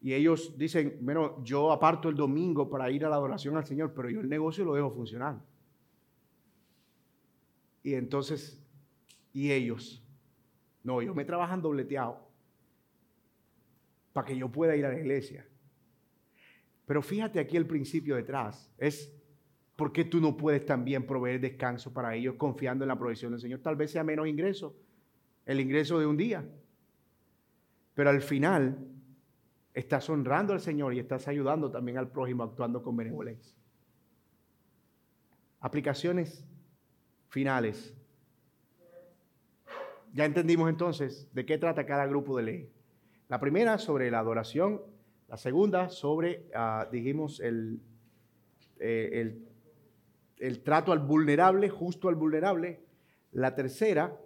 A: y ellos dicen, bueno, yo aparto el domingo para ir a la adoración al Señor, pero yo el negocio lo dejo funcionar. Y entonces, ¿y ellos? No, ellos me trabajan dobleteado para que yo pueda ir a la iglesia. Pero fíjate aquí el principio detrás. Es ¿por qué tú no puedes también proveer descanso para ellos confiando en la provisión del Señor? Tal vez sea menos ingreso, el ingreso de un día. Pero al final estás honrando al Señor y estás ayudando también al prójimo actuando con benevolencia. Aplicaciones finales. Ya entendimos entonces de qué trata cada grupo de ley. La primera sobre la adoración, la segunda sobre, ah, dijimos, el, eh, el el trato al vulnerable, justo al vulnerable. La tercera,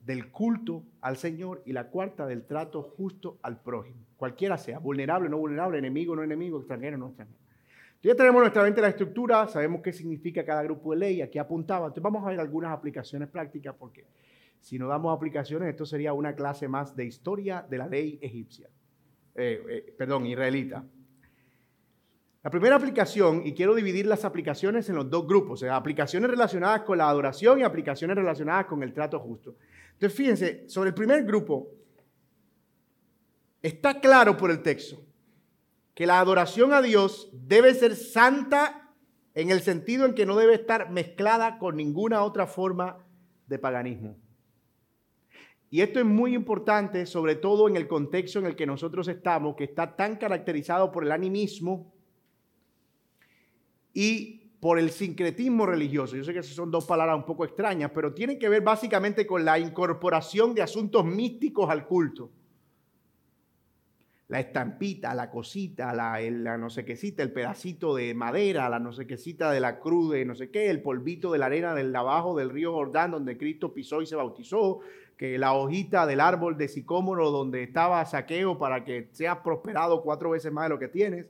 A: del culto al Señor. Y la cuarta, del trato justo al prójimo. Cualquiera sea, vulnerable, no vulnerable, enemigo, no enemigo, extranjero, no extranjero. ya tenemos nuestra mente la estructura, sabemos qué significa cada grupo de ley, aquí apuntaba. Entonces vamos a ver algunas aplicaciones prácticas porque si no damos aplicaciones, esto sería una clase más de historia de la ley egipcia. Eh, eh, perdón, israelita. La primera aplicación, y quiero dividir las aplicaciones en los dos grupos, aplicaciones relacionadas con la adoración y aplicaciones relacionadas con el trato justo. Entonces, fíjense, sobre el primer grupo, está claro por el texto que la adoración a Dios debe ser santa en el sentido en que no debe estar mezclada con ninguna otra forma de paganismo. Y esto es muy importante, sobre todo en el contexto en el que nosotros estamos, que está tan caracterizado por el animismo, y por el sincretismo religioso. Yo sé que esas son dos palabras un poco extrañas, pero tienen que ver básicamente con la incorporación de asuntos místicos al culto. La estampita, la cosita, la, no sé qué cita, el pedacito de madera, la no sé qué cita de la cruz de no sé qué, el polvito de la arena del abajo del río Jordán donde Cristo pisó y se bautizó, que la hojita del árbol de sicómoro donde estaba saqueo para que seas prosperado cuatro veces más de lo que tienes.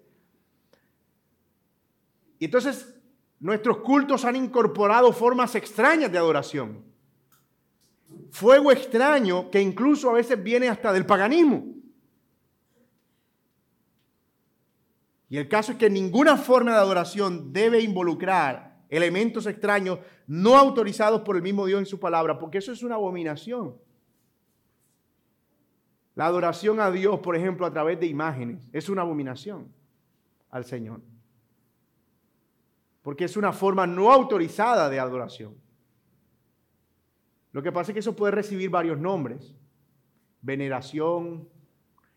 A: Y entonces nuestros cultos han incorporado formas extrañas de adoración. Fuego extraño que incluso a veces viene hasta del paganismo. Y el caso es que ninguna forma de adoración debe involucrar elementos extraños no autorizados por el mismo Dios en su palabra, porque eso es una abominación. La adoración a Dios, por ejemplo, a través de imágenes, es una abominación al Señor porque es una forma no autorizada de adoración. Lo que pasa es que eso puede recibir varios nombres. Veneración,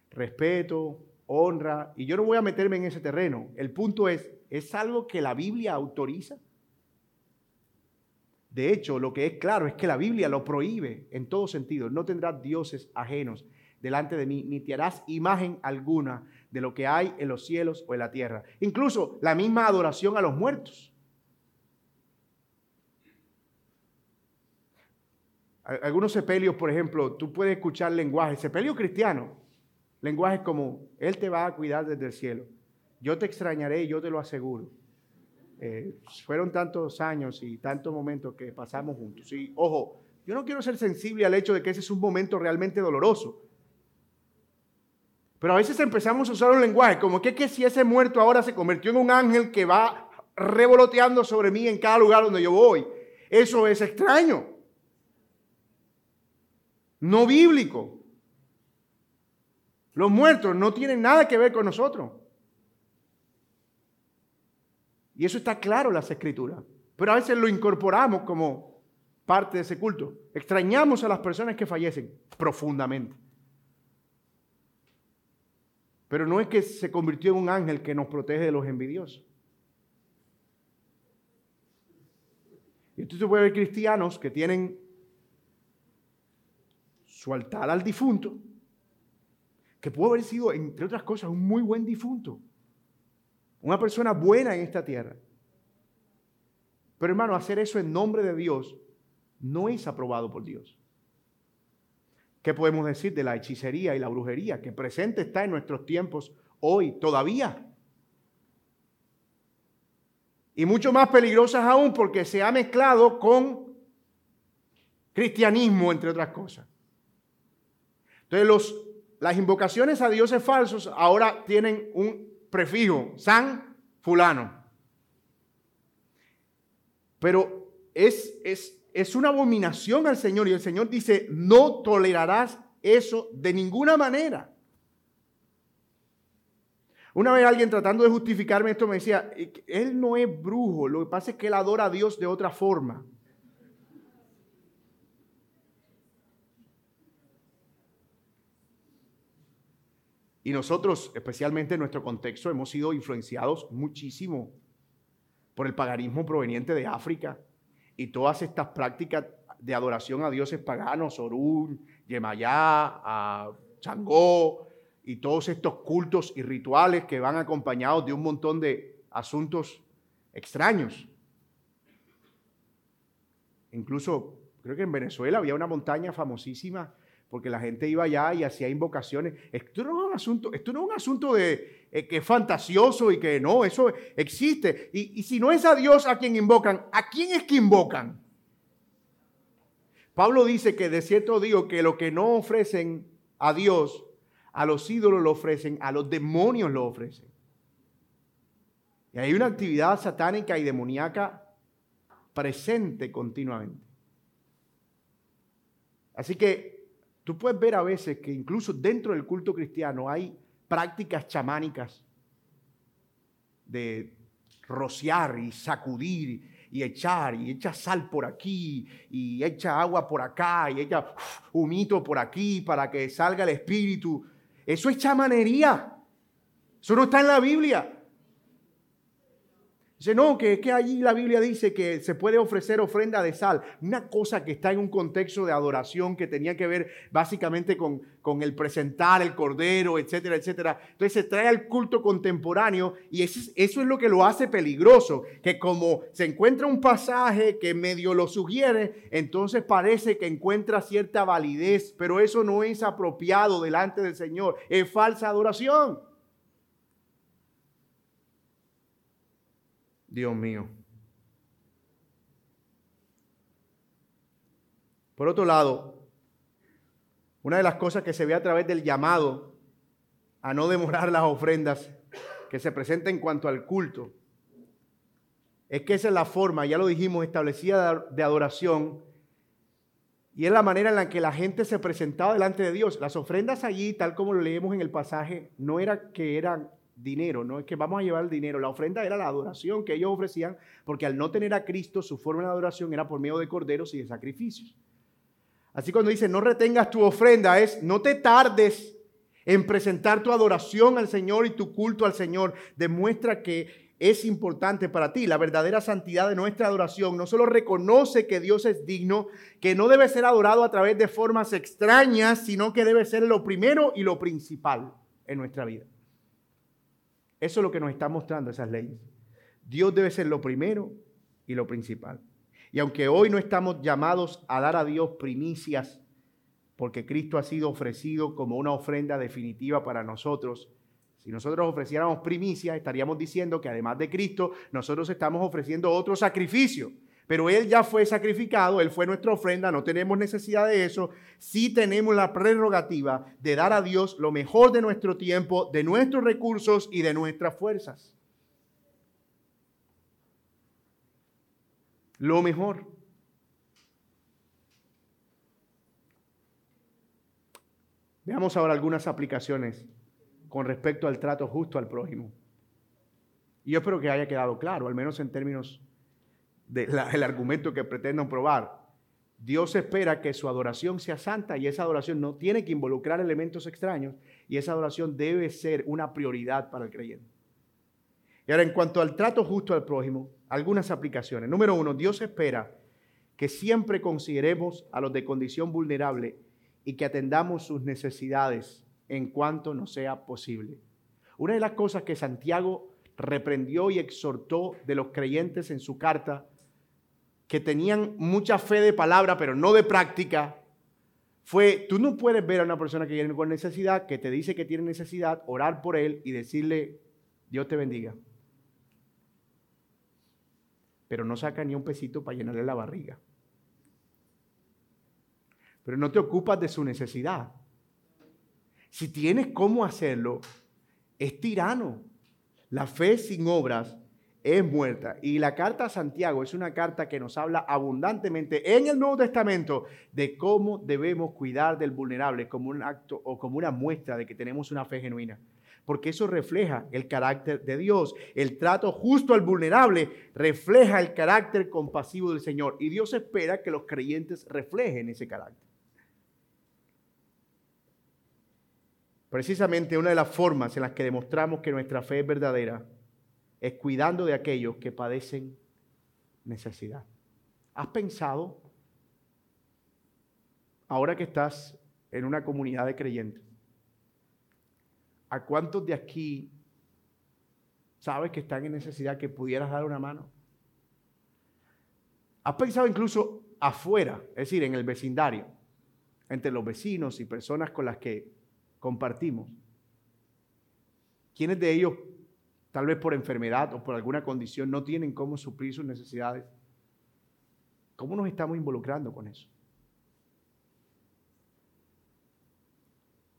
A: respeto, honra, y yo no voy a meterme en ese terreno. El punto es, ¿es algo que la Biblia autoriza? De hecho, lo que es claro es que la Biblia lo prohíbe en todo sentido. No tendrás dioses ajenos delante de mí, ni te harás imagen alguna de lo que hay en los cielos o en la tierra. Incluso la misma adoración a los muertos. Algunos sepelios, por ejemplo, tú puedes escuchar lenguaje, sepelio cristiano, lenguaje como, Él te va a cuidar desde el cielo. Yo te extrañaré, yo te lo aseguro. Eh, fueron tantos años y tantos momentos que pasamos juntos. Y ojo, yo no quiero ser sensible al hecho de que ese es un momento realmente doloroso. Pero a veces empezamos a usar un lenguaje como que, que si ese muerto ahora se convirtió en un ángel que va revoloteando sobre mí en cada lugar donde yo voy. Eso es extraño. No bíblico. Los muertos no tienen nada que ver con nosotros. Y eso está claro en las escrituras. Pero a veces lo incorporamos como parte de ese culto. Extrañamos a las personas que fallecen profundamente. Pero no es que se convirtió en un ángel que nos protege de los envidiosos. Y entonces puede ver cristianos que tienen su altar al difunto, que puede haber sido, entre otras cosas, un muy buen difunto una persona buena en esta tierra. Pero hermano, hacer eso en nombre de Dios no es aprobado por Dios. ¿Qué podemos decir de la hechicería y la brujería que presente está en nuestros tiempos hoy todavía? Y mucho más peligrosas aún porque se ha mezclado con cristianismo, entre otras cosas. Entonces los, las invocaciones a dioses falsos ahora tienen un prefijo, San fulano. Pero es, es, es una abominación al Señor y el Señor dice, no tolerarás eso de ninguna manera. Una vez alguien tratando de justificarme esto me decía, él no es brujo, lo que pasa es que él adora a Dios de otra forma. Y nosotros, especialmente en nuestro contexto, hemos sido influenciados muchísimo por el paganismo proveniente de África y todas estas prácticas de adoración a dioses paganos, Orún, Yemayá, Changó, y todos estos cultos y rituales que van acompañados de un montón de asuntos extraños. Incluso creo que en Venezuela había una montaña famosísima porque la gente iba allá y hacía invocaciones. Esto no es un asunto, esto no es un asunto de eh, que es fantasioso y que no, eso existe. Y, y si no es a Dios a quien invocan, ¿a quién es que invocan? Pablo dice que de cierto digo que lo que no ofrecen a Dios, a los ídolos lo ofrecen, a los demonios lo ofrecen. Y hay una actividad satánica y demoníaca presente continuamente. Así que Tú puedes ver a veces que incluso dentro del culto cristiano hay prácticas chamánicas de rociar y sacudir y echar y echa sal por aquí y echa agua por acá y echa humito por aquí para que salga el espíritu. Eso es chamanería. Eso no está en la Biblia. Dice, no, que es que allí la Biblia dice que se puede ofrecer ofrenda de sal. Una cosa que está en un contexto de adoración que tenía que ver básicamente con, con el presentar el cordero, etcétera, etcétera. Entonces se trae al culto contemporáneo y eso es, eso es lo que lo hace peligroso. Que como se encuentra un pasaje que medio lo sugiere, entonces parece que encuentra cierta validez, pero eso no es apropiado delante del Señor. Es falsa adoración. Dios mío. Por otro lado, una de las cosas que se ve a través del llamado a no demorar las ofrendas que se presenta en cuanto al culto, es que esa es la forma, ya lo dijimos, establecida de adoración, y es la manera en la que la gente se presentaba delante de Dios. Las ofrendas allí, tal como lo leemos en el pasaje, no era que eran dinero, no es que vamos a llevar el dinero. La ofrenda era la adoración que ellos ofrecían, porque al no tener a Cristo, su forma de adoración era por medio de corderos y de sacrificios. Así cuando dice, no retengas tu ofrenda, es no te tardes en presentar tu adoración al Señor y tu culto al Señor, demuestra que es importante para ti. La verdadera santidad de nuestra adoración no solo reconoce que Dios es digno, que no debe ser adorado a través de formas extrañas, sino que debe ser lo primero y lo principal en nuestra vida. Eso es lo que nos están mostrando esas leyes. Dios debe ser lo primero y lo principal. Y aunque hoy no estamos llamados a dar a Dios primicias, porque Cristo ha sido ofrecido como una ofrenda definitiva para nosotros, si nosotros ofreciéramos primicias, estaríamos diciendo que además de Cristo, nosotros estamos ofreciendo otro sacrificio. Pero Él ya fue sacrificado, Él fue nuestra ofrenda, no tenemos necesidad de eso. Sí tenemos la prerrogativa de dar a Dios lo mejor de nuestro tiempo, de nuestros recursos y de nuestras fuerzas. Lo mejor. Veamos ahora algunas aplicaciones con respecto al trato justo al prójimo. Y yo espero que haya quedado claro, al menos en términos del argumento que pretendo probar. Dios espera que su adoración sea santa y esa adoración no tiene que involucrar elementos extraños y esa adoración debe ser una prioridad para el creyente. Y ahora, en cuanto al trato justo al prójimo, algunas aplicaciones. Número uno, Dios espera que siempre consideremos a los de condición vulnerable y que atendamos sus necesidades en cuanto nos sea posible. Una de las cosas que Santiago reprendió y exhortó de los creyentes en su carta, que tenían mucha fe de palabra, pero no de práctica, fue, tú no puedes ver a una persona que viene con necesidad, que te dice que tiene necesidad, orar por él y decirle, Dios te bendiga. Pero no saca ni un pesito para llenarle la barriga. Pero no te ocupas de su necesidad. Si tienes cómo hacerlo, es tirano. La fe sin obras es muerta. Y la carta a Santiago es una carta que nos habla abundantemente en el Nuevo Testamento de cómo debemos cuidar del vulnerable como un acto o como una muestra de que tenemos una fe genuina. Porque eso refleja el carácter de Dios. El trato justo al vulnerable refleja el carácter compasivo del Señor. Y Dios espera que los creyentes reflejen ese carácter. Precisamente una de las formas en las que demostramos que nuestra fe es verdadera es cuidando de aquellos que padecen necesidad. ¿Has pensado, ahora que estás en una comunidad de creyentes, a cuántos de aquí sabes que están en necesidad que pudieras dar una mano? ¿Has pensado incluso afuera, es decir, en el vecindario, entre los vecinos y personas con las que compartimos. ¿Quiénes de ellos, tal vez por enfermedad o por alguna condición, no tienen cómo suplir sus necesidades? ¿Cómo nos estamos involucrando con eso?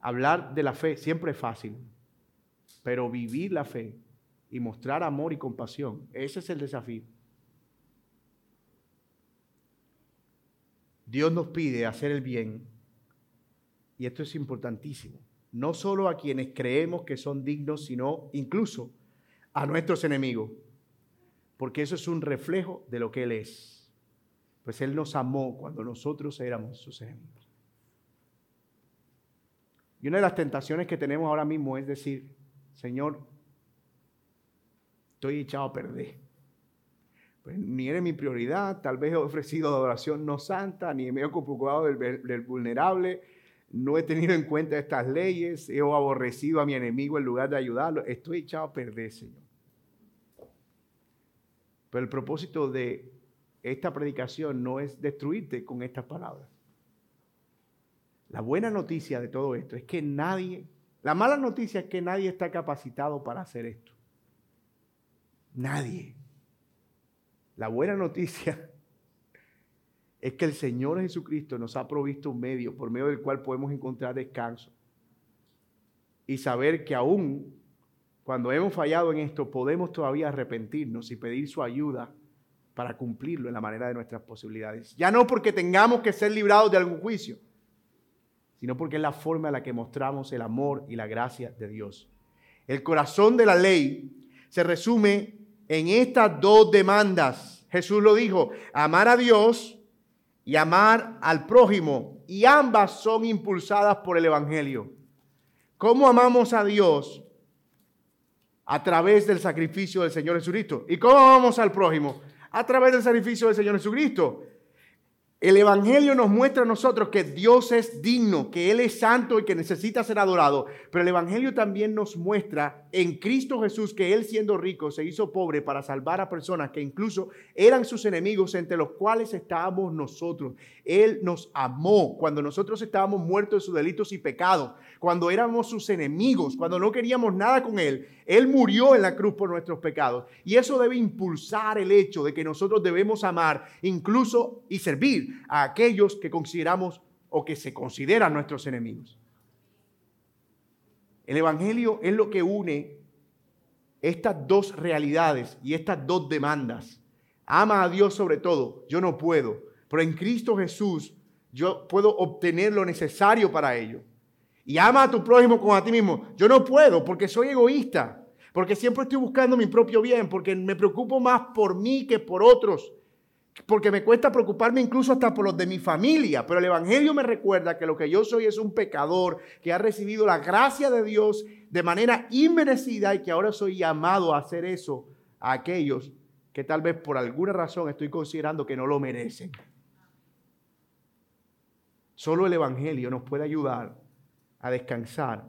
A: Hablar de la fe siempre es fácil, pero vivir la fe y mostrar amor y compasión, ese es el desafío. Dios nos pide hacer el bien y esto es importantísimo no solo a quienes creemos que son dignos, sino incluso a nuestros enemigos, porque eso es un reflejo de lo que Él es. Pues Él nos amó cuando nosotros éramos sus enemigos. Y una de las tentaciones que tenemos ahora mismo es decir, Señor, estoy echado a perder. Pues ni eres mi prioridad, tal vez he ofrecido adoración no santa, ni me he ocupado del, del vulnerable, no he tenido en cuenta estas leyes, he aborrecido a mi enemigo en lugar de ayudarlo, estoy echado a perder, Señor. Pero el propósito de esta predicación no es destruirte con estas palabras. La buena noticia de todo esto es que nadie, la mala noticia es que nadie está capacitado para hacer esto. Nadie. La buena noticia es que el Señor Jesucristo nos ha provisto un medio por medio del cual podemos encontrar descanso y saber que aún cuando hemos fallado en esto podemos todavía arrepentirnos y pedir su ayuda para cumplirlo en la manera de nuestras posibilidades. Ya no porque tengamos que ser librados de algún juicio, sino porque es la forma en la que mostramos el amor y la gracia de Dios. El corazón de la ley se resume en estas dos demandas. Jesús lo dijo, amar a Dios y amar al prójimo, y ambas son impulsadas por el Evangelio. ¿Cómo amamos a Dios? A través del sacrificio del Señor Jesucristo. ¿Y cómo amamos al prójimo? A través del sacrificio del Señor Jesucristo. El Evangelio nos muestra a nosotros que Dios es digno, que Él es santo y que necesita ser adorado. Pero el Evangelio también nos muestra en Cristo Jesús que Él siendo rico se hizo pobre para salvar a personas que incluso eran sus enemigos entre los cuales estábamos nosotros. Él nos amó cuando nosotros estábamos muertos de sus delitos y pecados, cuando éramos sus enemigos, cuando no queríamos nada con Él. Él murió en la cruz por nuestros pecados. Y eso debe impulsar el hecho de que nosotros debemos amar incluso y servir a aquellos que consideramos o que se consideran nuestros enemigos. El Evangelio es lo que une estas dos realidades y estas dos demandas. Ama a Dios sobre todo, yo no puedo, pero en Cristo Jesús yo puedo obtener lo necesario para ello. Y ama a tu prójimo como a ti mismo. Yo no puedo porque soy egoísta, porque siempre estoy buscando mi propio bien, porque me preocupo más por mí que por otros porque me cuesta preocuparme incluso hasta por los de mi familia, pero el Evangelio me recuerda que lo que yo soy es un pecador que ha recibido la gracia de Dios de manera inmerecida y que ahora soy llamado a hacer eso a aquellos que tal vez por alguna razón estoy considerando que no lo merecen. Solo el Evangelio nos puede ayudar a descansar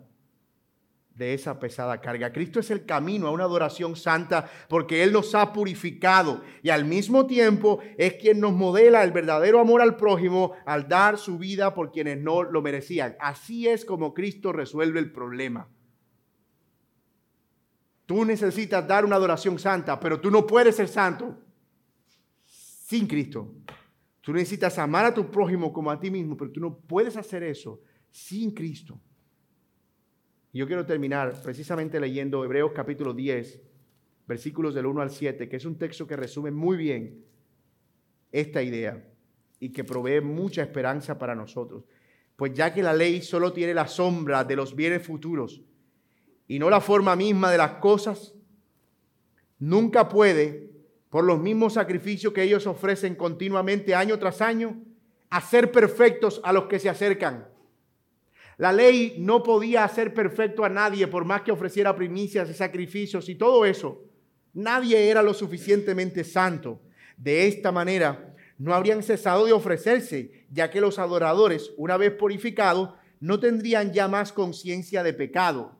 A: de esa pesada carga. Cristo es el camino a una adoración santa porque Él nos ha purificado y al mismo tiempo es quien nos modela el verdadero amor al prójimo al dar su vida por quienes no lo merecían. Así es como Cristo resuelve el problema. Tú necesitas dar una adoración santa, pero tú no puedes ser santo sin Cristo. Tú necesitas amar a tu prójimo como a ti mismo, pero tú no puedes hacer eso sin Cristo. Yo quiero terminar precisamente leyendo Hebreos capítulo 10, versículos del 1 al 7, que es un texto que resume muy bien esta idea y que provee mucha esperanza para nosotros. Pues ya que la ley solo tiene la sombra de los bienes futuros y no la forma misma de las cosas, nunca puede, por los mismos sacrificios que ellos ofrecen continuamente año tras año, hacer perfectos a los que se acercan. La ley no podía hacer perfecto a nadie por más que ofreciera primicias y sacrificios y todo eso. Nadie era lo suficientemente santo. De esta manera, no habrían cesado de ofrecerse, ya que los adoradores, una vez purificados, no tendrían ya más conciencia de pecado.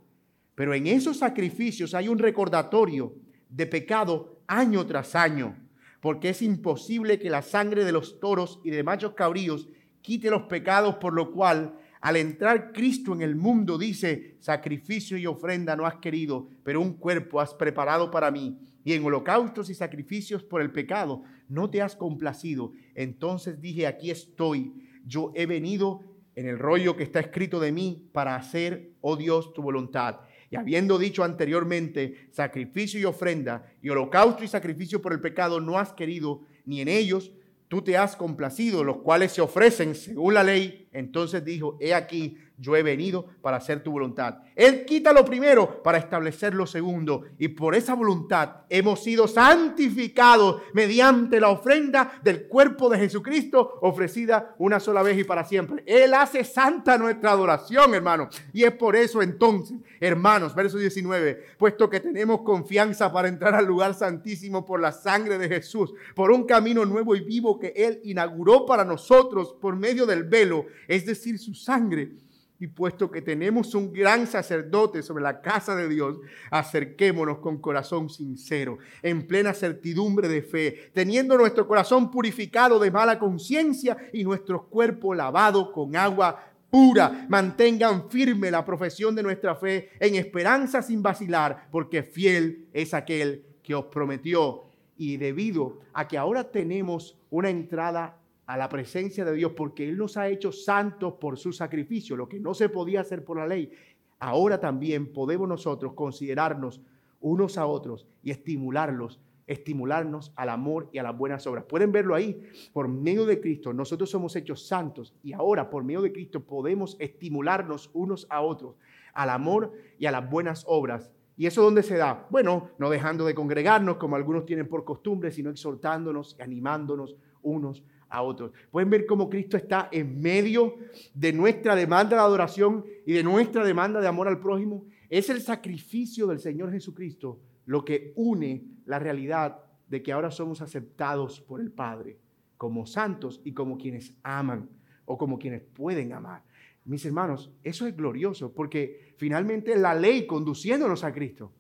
A: Pero en esos sacrificios hay un recordatorio de pecado año tras año, porque es imposible que la sangre de los toros y de machos cabríos quite los pecados, por lo cual al entrar Cristo en el mundo dice, sacrificio y ofrenda no has querido, pero un cuerpo has preparado para mí. Y en holocaustos y sacrificios por el pecado no te has complacido. Entonces dije, aquí estoy. Yo he venido en el rollo que está escrito de mí para hacer, oh Dios, tu voluntad. Y habiendo dicho anteriormente, sacrificio y ofrenda, y holocausto y sacrificio por el pecado no has querido, ni en ellos tú te has complacido, los cuales se ofrecen según la ley. Entonces dijo, he aquí, yo he venido para hacer tu voluntad. Él quita lo primero para establecer lo segundo. Y por esa voluntad hemos sido santificados mediante la ofrenda del cuerpo de Jesucristo ofrecida una sola vez y para siempre. Él hace santa nuestra adoración, hermano. Y es por eso entonces, hermanos, verso 19, puesto que tenemos confianza para entrar al lugar santísimo por la sangre de Jesús, por un camino nuevo y vivo que Él inauguró para nosotros por medio del velo, es decir, su sangre y puesto que tenemos un gran sacerdote sobre la casa de Dios, acerquémonos con corazón sincero, en plena certidumbre de fe, teniendo nuestro corazón purificado de mala conciencia y nuestro cuerpo lavado con agua pura. Mantengan firme la profesión de nuestra fe en esperanza sin vacilar, porque fiel es aquel que os prometió. Y debido a que ahora tenemos una entrada a la presencia de Dios porque Él nos ha hecho santos por su sacrificio, lo que no se podía hacer por la ley. Ahora también podemos nosotros considerarnos unos a otros y estimularlos, estimularnos al amor y a las buenas obras. Pueden verlo ahí, por medio de Cristo nosotros somos hechos santos y ahora por medio de Cristo podemos estimularnos unos a otros al amor y a las buenas obras. ¿Y eso dónde se da? Bueno, no dejando de congregarnos como algunos tienen por costumbre, sino exhortándonos y animándonos unos a otros. Pueden ver cómo Cristo está en medio de nuestra demanda de adoración y de nuestra demanda de amor al prójimo. Es el sacrificio del Señor Jesucristo lo que une la realidad de que ahora somos aceptados por el Padre como santos y como quienes aman o como quienes pueden amar. Mis hermanos, eso es glorioso porque finalmente la ley conduciéndonos a Cristo.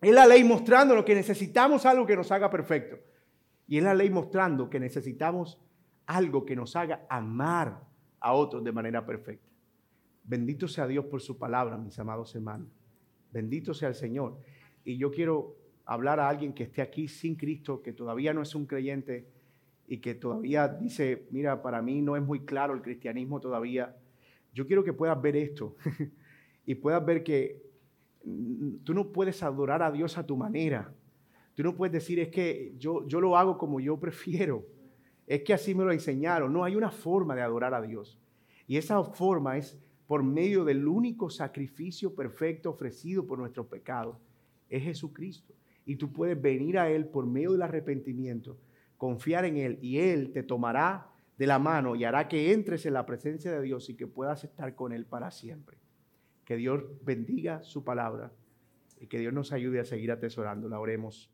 A: Es la ley mostrándonos que necesitamos algo que nos haga perfecto. Y es la ley mostrando que necesitamos algo que nos haga amar a otros de manera perfecta. Bendito sea Dios por su palabra, mis amados hermanos. Bendito sea el Señor. Y yo quiero hablar a alguien que esté aquí sin Cristo, que todavía no es un creyente y que todavía dice, mira, para mí no es muy claro el cristianismo todavía, yo quiero que puedas ver esto [LAUGHS] y puedas ver que tú no puedes adorar a Dios a tu manera. Tú no puedes decir, es que yo, yo lo hago como yo prefiero. Es que así me lo enseñaron. No, hay una forma de adorar a Dios. Y esa forma es por medio del único sacrificio perfecto ofrecido por nuestros pecados. Es Jesucristo. Y tú puedes venir a Él por medio del arrepentimiento confiar en Él y Él te tomará de la mano y hará que entres en la presencia de Dios y que puedas estar con Él para siempre. Que Dios bendiga su palabra y que Dios nos ayude a seguir atesorándola. Oremos.